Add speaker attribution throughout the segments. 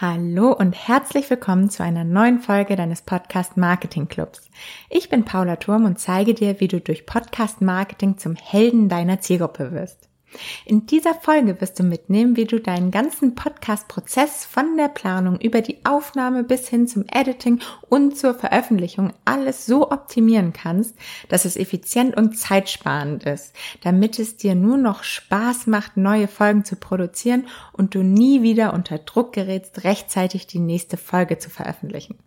Speaker 1: Hallo und herzlich willkommen zu einer neuen Folge deines Podcast Marketing Clubs. Ich bin Paula Turm und zeige dir, wie du durch Podcast Marketing zum Helden deiner Zielgruppe wirst. In dieser Folge wirst du mitnehmen, wie du deinen ganzen Podcast-Prozess von der Planung über die Aufnahme bis hin zum Editing und zur Veröffentlichung alles so optimieren kannst, dass es effizient und zeitsparend ist, damit es dir nur noch Spaß macht, neue Folgen zu produzieren und du nie wieder unter Druck gerätst, rechtzeitig die nächste Folge zu veröffentlichen.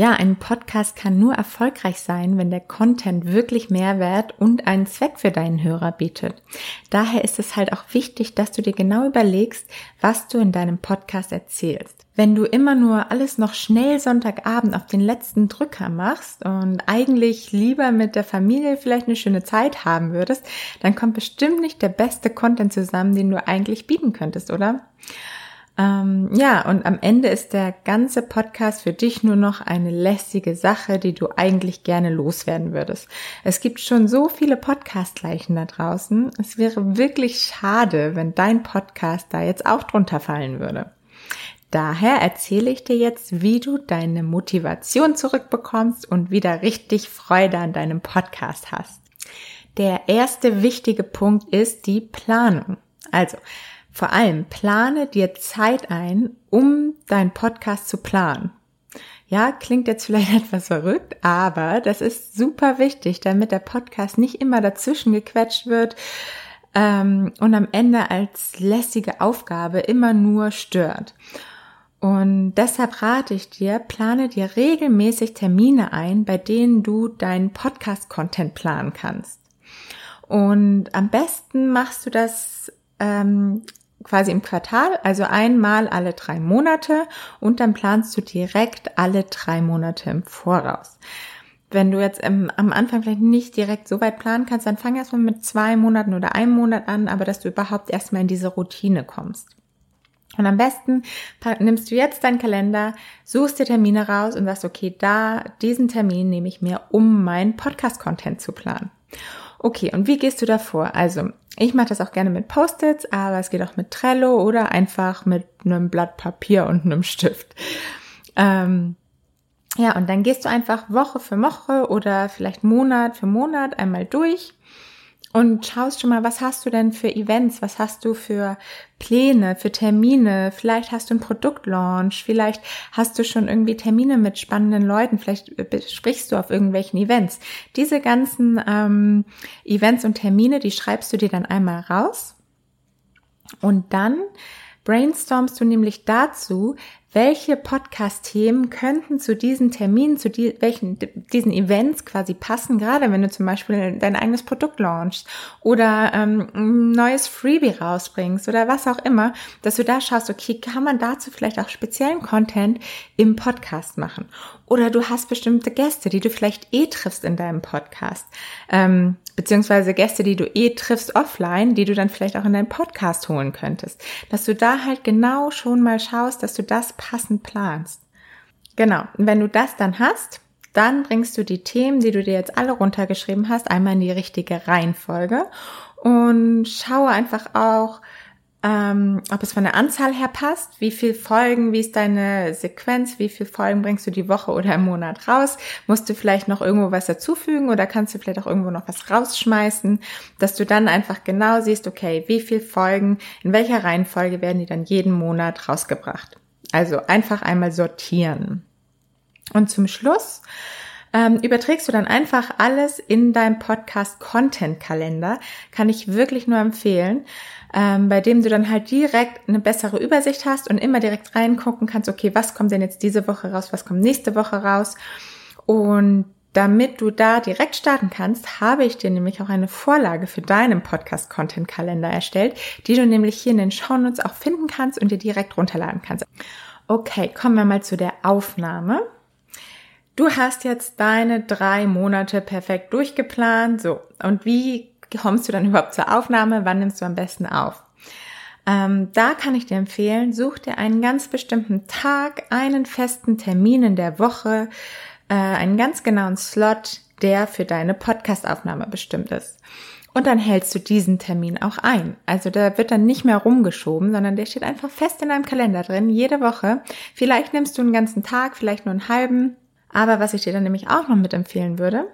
Speaker 1: Ja, ein Podcast kann nur erfolgreich sein, wenn der Content wirklich Mehrwert und einen Zweck für deinen Hörer bietet. Daher ist es halt auch wichtig, dass du dir genau überlegst, was du in deinem Podcast erzählst. Wenn du immer nur alles noch schnell Sonntagabend auf den letzten Drücker machst und eigentlich lieber mit der Familie vielleicht eine schöne Zeit haben würdest, dann kommt bestimmt nicht der beste Content zusammen, den du eigentlich bieten könntest, oder? Ähm, ja, und am Ende ist der ganze Podcast für dich nur noch eine lästige Sache, die du eigentlich gerne loswerden würdest. Es gibt schon so viele Podcast-Leichen da draußen. Es wäre wirklich schade, wenn dein Podcast da jetzt auch drunter fallen würde. Daher erzähle ich dir jetzt, wie du deine Motivation zurückbekommst und wieder richtig Freude an deinem Podcast hast. Der erste wichtige Punkt ist die Planung. Also, vor allem plane dir Zeit ein, um deinen Podcast zu planen. Ja, klingt jetzt vielleicht etwas verrückt, aber das ist super wichtig, damit der Podcast nicht immer dazwischen gequetscht wird ähm, und am Ende als lässige Aufgabe immer nur stört. Und deshalb rate ich dir, plane dir regelmäßig Termine ein, bei denen du deinen Podcast-Content planen kannst. Und am besten machst du das ähm, quasi im Quartal, also einmal alle drei Monate und dann planst du direkt alle drei Monate im Voraus. Wenn du jetzt im, am Anfang vielleicht nicht direkt so weit planen kannst, dann fang erstmal mit zwei Monaten oder einem Monat an, aber dass du überhaupt erstmal in diese Routine kommst. Und am besten nimmst du jetzt deinen Kalender, suchst dir Termine raus und sagst, okay, da, diesen Termin nehme ich mir, um meinen Podcast-Content zu planen. Okay, und wie gehst du da vor? Also, ich mache das auch gerne mit Post-its, aber es geht auch mit Trello oder einfach mit einem Blatt Papier und einem Stift. Ähm, ja, und dann gehst du einfach Woche für Woche oder vielleicht Monat für Monat einmal durch und schaust schon mal, was hast du denn für Events, was hast du für Pläne, für Termine, vielleicht hast du einen Produktlaunch, vielleicht hast du schon irgendwie Termine mit spannenden Leuten, vielleicht sprichst du auf irgendwelchen Events. Diese ganzen ähm, Events und Termine, die schreibst du dir dann einmal raus. Und dann brainstormst du nämlich dazu, welche Podcast-Themen könnten zu diesen Terminen, zu die, welchen, diesen Events quasi passen, gerade wenn du zum Beispiel dein eigenes Produkt launchst oder ähm, ein neues Freebie rausbringst oder was auch immer, dass du da schaust, okay, kann man dazu vielleicht auch speziellen Content im Podcast machen? Oder du hast bestimmte Gäste, die du vielleicht eh triffst in deinem Podcast. Ähm, beziehungsweise Gäste, die du eh triffst offline, die du dann vielleicht auch in deinen Podcast holen könntest. Dass du da halt genau schon mal schaust, dass du das passend planst. Genau. Wenn du das dann hast, dann bringst du die Themen, die du dir jetzt alle runtergeschrieben hast, einmal in die richtige Reihenfolge und schaue einfach auch, ähm, ob es von der Anzahl her passt, wie viel Folgen, wie ist deine Sequenz, wie viel Folgen bringst du die Woche oder im Monat raus, musst du vielleicht noch irgendwo was dazufügen oder kannst du vielleicht auch irgendwo noch was rausschmeißen, dass du dann einfach genau siehst, okay, wie viel Folgen, in welcher Reihenfolge werden die dann jeden Monat rausgebracht. Also einfach einmal sortieren. Und zum Schluss ähm, überträgst du dann einfach alles in deinem Podcast Content Kalender. Kann ich wirklich nur empfehlen ähm, bei dem du dann halt direkt eine bessere Übersicht hast und immer direkt reingucken kannst, okay, was kommt denn jetzt diese Woche raus, was kommt nächste Woche raus. Und damit du da direkt starten kannst, habe ich dir nämlich auch eine Vorlage für deinen Podcast-Content-Kalender erstellt, die du nämlich hier in den Shownotes auch finden kannst und dir direkt runterladen kannst. Okay, kommen wir mal zu der Aufnahme. Du hast jetzt deine drei Monate perfekt durchgeplant. So, und wie kommst du dann überhaupt zur Aufnahme? Wann nimmst du am besten auf? Ähm, da kann ich dir empfehlen, such dir einen ganz bestimmten Tag, einen festen Termin in der Woche, äh, einen ganz genauen Slot, der für deine Podcastaufnahme bestimmt ist. Und dann hältst du diesen Termin auch ein. Also da wird dann nicht mehr rumgeschoben, sondern der steht einfach fest in deinem Kalender drin, jede Woche. Vielleicht nimmst du einen ganzen Tag, vielleicht nur einen halben. Aber was ich dir dann nämlich auch noch mitempfehlen würde,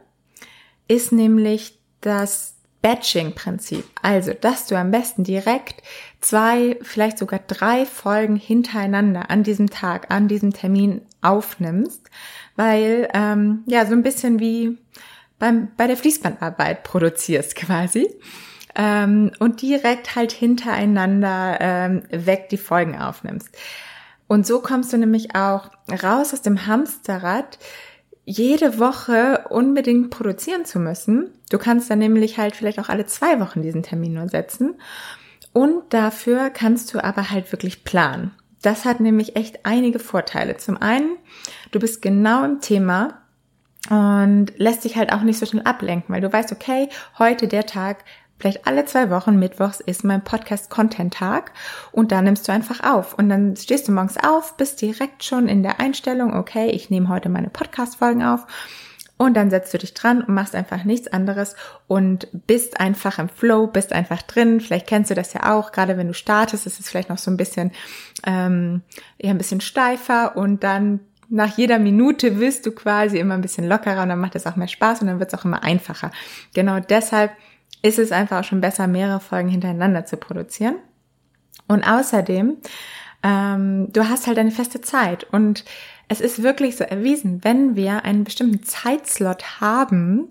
Speaker 1: ist nämlich das Batching-Prinzip. Also, dass du am besten direkt zwei, vielleicht sogar drei Folgen hintereinander an diesem Tag, an diesem Termin aufnimmst, weil ähm, ja so ein bisschen wie beim, bei der Fließbandarbeit produzierst quasi ähm, und direkt halt hintereinander ähm, weg die Folgen aufnimmst. Und so kommst du nämlich auch raus aus dem Hamsterrad, jede Woche unbedingt produzieren zu müssen. Du kannst dann nämlich halt vielleicht auch alle zwei Wochen diesen Termin nur setzen. Und dafür kannst du aber halt wirklich planen. Das hat nämlich echt einige Vorteile. Zum einen, du bist genau im Thema und lässt dich halt auch nicht so schnell ablenken, weil du weißt, okay, heute der Tag, vielleicht alle zwei Wochen Mittwochs ist mein Podcast Content Tag und da nimmst du einfach auf und dann stehst du morgens auf, bist direkt schon in der Einstellung, okay, ich nehme heute meine Podcast Folgen auf und dann setzt du dich dran und machst einfach nichts anderes und bist einfach im Flow, bist einfach drin. Vielleicht kennst du das ja auch, gerade wenn du startest, ist es vielleicht noch so ein bisschen ähm, eher ein bisschen steifer und dann nach jeder Minute wirst du quasi immer ein bisschen lockerer und dann macht es auch mehr Spaß und dann wird es auch immer einfacher. Genau deshalb ist es einfach auch schon besser, mehrere Folgen hintereinander zu produzieren. Und außerdem, ähm, du hast halt eine feste Zeit und es ist wirklich so erwiesen, wenn wir einen bestimmten Zeitslot haben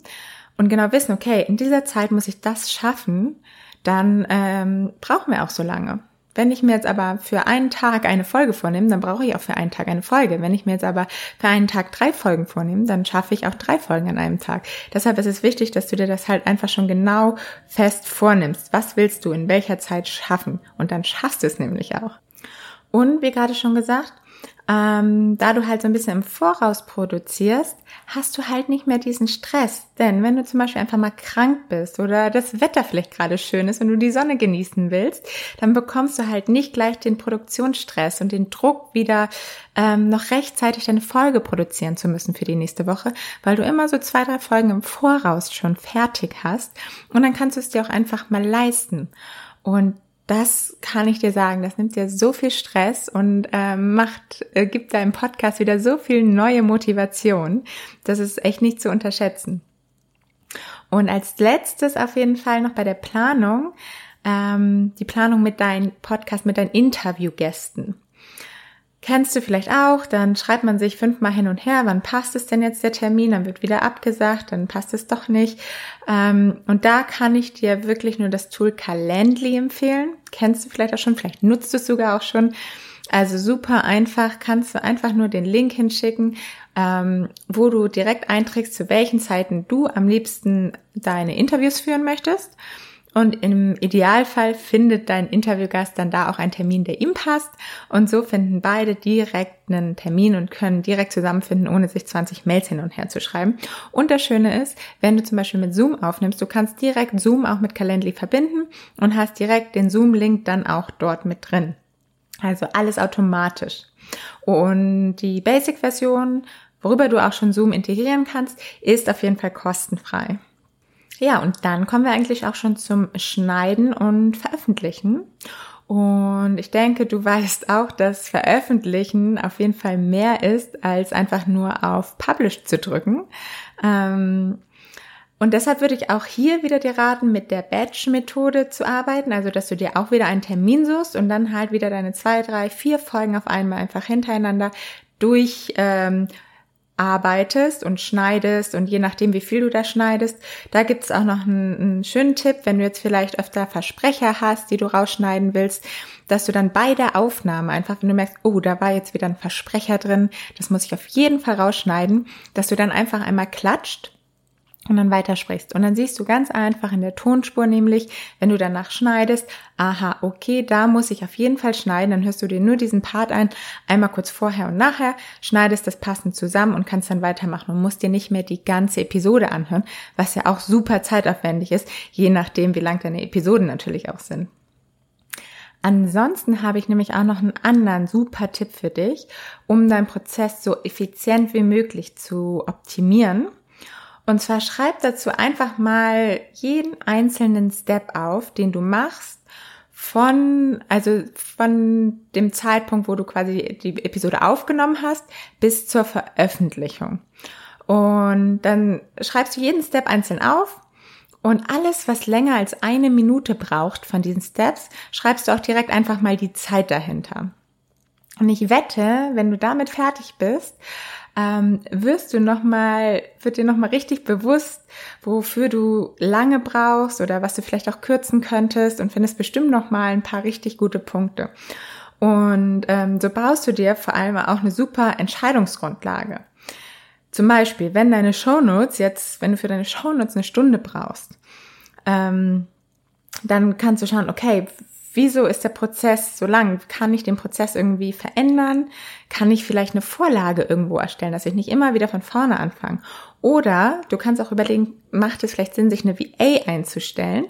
Speaker 1: und genau wissen, okay, in dieser Zeit muss ich das schaffen, dann ähm, brauchen wir auch so lange. Wenn ich mir jetzt aber für einen Tag eine Folge vornehme, dann brauche ich auch für einen Tag eine Folge. Wenn ich mir jetzt aber für einen Tag drei Folgen vornehme, dann schaffe ich auch drei Folgen an einem Tag. Deshalb ist es wichtig, dass du dir das halt einfach schon genau fest vornimmst. Was willst du in welcher Zeit schaffen? Und dann schaffst du es nämlich auch. Und wie gerade schon gesagt, ähm, da du halt so ein bisschen im Voraus produzierst, hast du halt nicht mehr diesen Stress. Denn wenn du zum Beispiel einfach mal krank bist oder das Wetter vielleicht gerade schön ist und du die Sonne genießen willst, dann bekommst du halt nicht gleich den Produktionsstress und den Druck, wieder ähm, noch rechtzeitig deine Folge produzieren zu müssen für die nächste Woche, weil du immer so zwei, drei Folgen im Voraus schon fertig hast und dann kannst du es dir auch einfach mal leisten. Und das kann ich dir sagen, das nimmt dir so viel Stress und äh, macht, äh, gibt deinem Podcast wieder so viel neue Motivation. Das ist echt nicht zu unterschätzen. Und als letztes auf jeden Fall noch bei der Planung, ähm, die Planung mit deinem Podcast, mit deinen Interviewgästen. Kennst du vielleicht auch, dann schreibt man sich fünfmal hin und her, wann passt es denn jetzt der Termin, dann wird wieder abgesagt, dann passt es doch nicht. Ähm, und da kann ich dir wirklich nur das Tool Calendly empfehlen. Kennst du vielleicht auch schon, vielleicht nutzt du es sogar auch schon. Also super einfach, kannst du einfach nur den Link hinschicken, ähm, wo du direkt einträgst, zu welchen Zeiten du am liebsten deine Interviews führen möchtest. Und im Idealfall findet dein Interviewgast dann da auch einen Termin, der ihm passt. Und so finden beide direkt einen Termin und können direkt zusammenfinden, ohne sich 20 Mails hin und her zu schreiben. Und das Schöne ist, wenn du zum Beispiel mit Zoom aufnimmst, du kannst direkt Zoom auch mit Calendly verbinden und hast direkt den Zoom-Link dann auch dort mit drin. Also alles automatisch. Und die Basic-Version, worüber du auch schon Zoom integrieren kannst, ist auf jeden Fall kostenfrei. Ja, und dann kommen wir eigentlich auch schon zum Schneiden und Veröffentlichen. Und ich denke, du weißt auch, dass Veröffentlichen auf jeden Fall mehr ist, als einfach nur auf Publish zu drücken. Ähm, und deshalb würde ich auch hier wieder dir raten, mit der Batch-Methode zu arbeiten, also dass du dir auch wieder einen Termin suchst und dann halt wieder deine zwei, drei, vier Folgen auf einmal einfach hintereinander durch ähm, arbeitest und schneidest und je nachdem, wie viel du da schneidest, da gibt es auch noch einen, einen, schönen Tipp, wenn du jetzt vielleicht öfter Versprecher hast, die du rausschneiden willst, dass du dann bei der Aufnahme einfach, wenn du merkst, oh, da war jetzt wieder ein Versprecher drin, das muss ich auf jeden Fall rausschneiden, dass du dann einfach einmal klatscht und dann weitersprichst. Und dann siehst du ganz einfach in der Tonspur nämlich, wenn du danach schneidest, aha, okay, da muss ich auf jeden Fall schneiden, dann hörst du dir nur diesen Part ein, einmal kurz vorher und nachher, schneidest das passend zusammen und kannst dann weitermachen und musst dir nicht mehr die ganze Episode anhören, was ja auch super zeitaufwendig ist, je nachdem, wie lang deine Episoden natürlich auch sind. Ansonsten habe ich nämlich auch noch einen anderen super Tipp für dich, um deinen Prozess so effizient wie möglich zu optimieren. Und zwar schreib dazu einfach mal jeden einzelnen Step auf, den du machst, von, also von dem Zeitpunkt, wo du quasi die Episode aufgenommen hast, bis zur Veröffentlichung. Und dann schreibst du jeden Step einzeln auf und alles, was länger als eine Minute braucht von diesen Steps, schreibst du auch direkt einfach mal die Zeit dahinter. Und ich wette, wenn du damit fertig bist, ähm, wirst du noch mal, wird dir noch mal richtig bewusst, wofür du lange brauchst oder was du vielleicht auch kürzen könntest und findest bestimmt noch mal ein paar richtig gute Punkte. Und ähm, so baust du dir vor allem auch eine super Entscheidungsgrundlage. Zum Beispiel, wenn deine Shownotes jetzt, wenn du für deine Shownotes eine Stunde brauchst, ähm, dann kannst du schauen, okay, wieso ist der Prozess so lang? Kann ich den Prozess irgendwie verändern? Kann ich vielleicht eine Vorlage irgendwo erstellen, dass ich nicht immer wieder von vorne anfange? Oder du kannst auch überlegen, macht es vielleicht Sinn, sich eine VA einzustellen?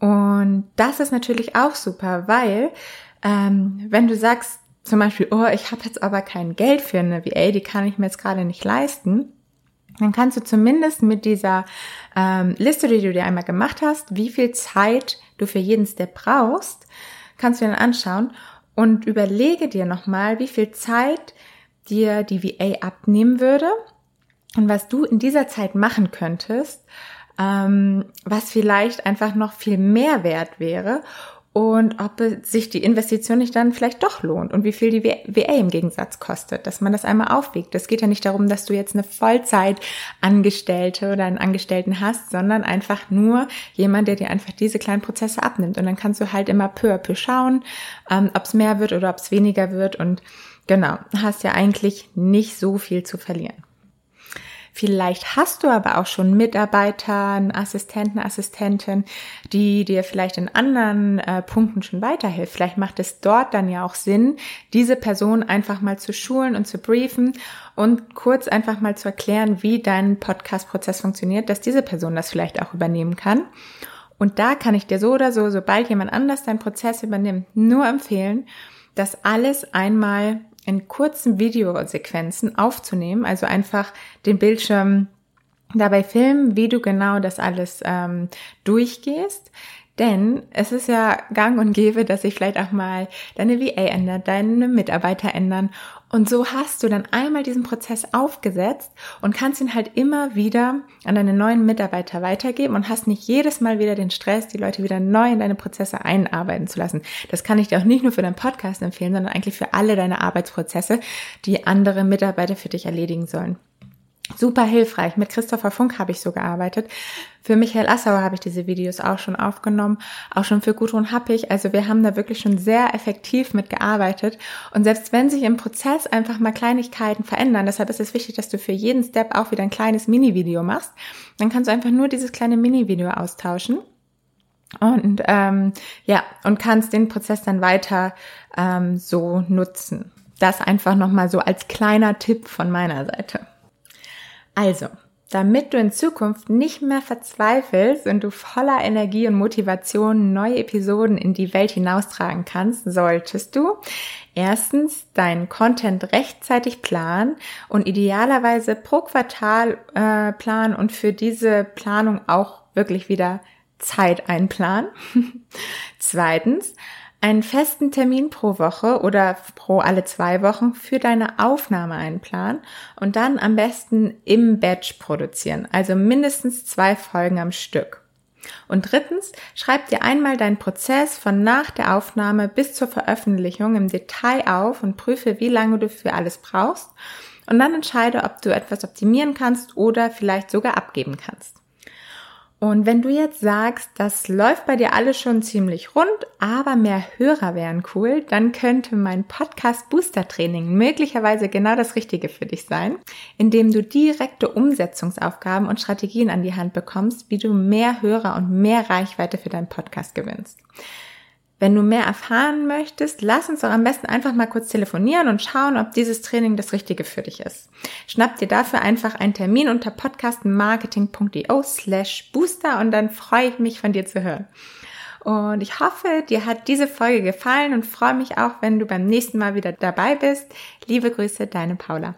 Speaker 1: Und das ist natürlich auch super, weil ähm, wenn du sagst, zum Beispiel, oh, ich habe jetzt aber kein Geld für eine VA, die kann ich mir jetzt gerade nicht leisten, dann kannst du zumindest mit dieser ähm, Liste, die du dir einmal gemacht hast, wie viel Zeit du für jeden Step brauchst, kannst du dir dann anschauen und überlege dir nochmal, wie viel Zeit dir die VA abnehmen würde und was du in dieser Zeit machen könntest, ähm, was vielleicht einfach noch viel mehr wert wäre und ob sich die Investition nicht dann vielleicht doch lohnt und wie viel die WA im Gegensatz kostet, dass man das einmal aufwiegt. Es geht ja nicht darum, dass du jetzt eine Vollzeitangestellte oder einen Angestellten hast, sondern einfach nur jemand, der dir einfach diese kleinen Prozesse abnimmt. Und dann kannst du halt immer peu à peu schauen, ähm, ob es mehr wird oder ob es weniger wird. Und genau, hast ja eigentlich nicht so viel zu verlieren. Vielleicht hast du aber auch schon Mitarbeiter, Assistenten, Assistenten, die dir vielleicht in anderen äh, Punkten schon weiterhilft. Vielleicht macht es dort dann ja auch Sinn, diese Person einfach mal zu schulen und zu briefen und kurz einfach mal zu erklären, wie dein Podcast-Prozess funktioniert, dass diese Person das vielleicht auch übernehmen kann. Und da kann ich dir so oder so, sobald jemand anders deinen Prozess übernimmt, nur empfehlen, das alles einmal in kurzen Videosequenzen aufzunehmen, also einfach den Bildschirm dabei filmen, wie du genau das alles ähm, durchgehst. Denn es ist ja gang und gäbe, dass sich vielleicht auch mal deine VA ändert, deine Mitarbeiter ändern. Und so hast du dann einmal diesen Prozess aufgesetzt und kannst ihn halt immer wieder an deine neuen Mitarbeiter weitergeben und hast nicht jedes Mal wieder den Stress, die Leute wieder neu in deine Prozesse einarbeiten zu lassen. Das kann ich dir auch nicht nur für deinen Podcast empfehlen, sondern eigentlich für alle deine Arbeitsprozesse, die andere Mitarbeiter für dich erledigen sollen super hilfreich. Mit Christopher Funk habe ich so gearbeitet. Für Michael Assauer habe ich diese Videos auch schon aufgenommen, auch schon für Gudrun Happig. Also wir haben da wirklich schon sehr effektiv mitgearbeitet. Und selbst wenn sich im Prozess einfach mal Kleinigkeiten verändern, deshalb ist es wichtig, dass du für jeden Step auch wieder ein kleines Mini-Video machst, dann kannst du einfach nur dieses kleine Mini-Video austauschen. Und ähm, ja, und kannst den Prozess dann weiter ähm, so nutzen. Das einfach nochmal so als kleiner Tipp von meiner Seite. Also, damit du in Zukunft nicht mehr verzweifelst und du voller Energie und Motivation neue Episoden in die Welt hinaustragen kannst, solltest du erstens deinen Content rechtzeitig planen und idealerweise pro Quartal äh, planen und für diese Planung auch wirklich wieder Zeit einplanen. Zweitens, einen festen Termin pro Woche oder pro alle zwei Wochen für deine Aufnahme einplanen und dann am besten im Batch produzieren, also mindestens zwei Folgen am Stück. Und drittens, schreib dir einmal deinen Prozess von nach der Aufnahme bis zur Veröffentlichung im Detail auf und prüfe, wie lange du für alles brauchst. Und dann entscheide, ob du etwas optimieren kannst oder vielleicht sogar abgeben kannst. Und wenn du jetzt sagst, das läuft bei dir alles schon ziemlich rund, aber mehr Hörer wären cool, dann könnte mein Podcast Booster Training möglicherweise genau das Richtige für dich sein, indem du direkte Umsetzungsaufgaben und Strategien an die Hand bekommst, wie du mehr Hörer und mehr Reichweite für deinen Podcast gewinnst. Wenn du mehr erfahren möchtest, lass uns doch am besten einfach mal kurz telefonieren und schauen, ob dieses Training das Richtige für dich ist. Schnapp dir dafür einfach einen Termin unter podcastmarketing.io slash booster und dann freue ich mich von dir zu hören. Und ich hoffe, dir hat diese Folge gefallen und freue mich auch, wenn du beim nächsten Mal wieder dabei bist. Liebe Grüße, deine Paula.